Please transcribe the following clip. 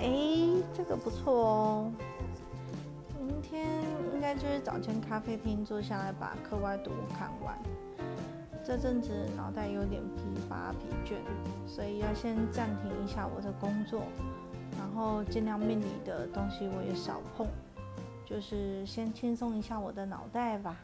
哎这个不错哦明天应该就是找间咖啡厅坐下来把课外读物看完。这阵子脑袋有点疲乏疲倦所以要先暂停一下我的工作然后尽量命里的东西我也少碰就是先轻松一下我的脑袋吧。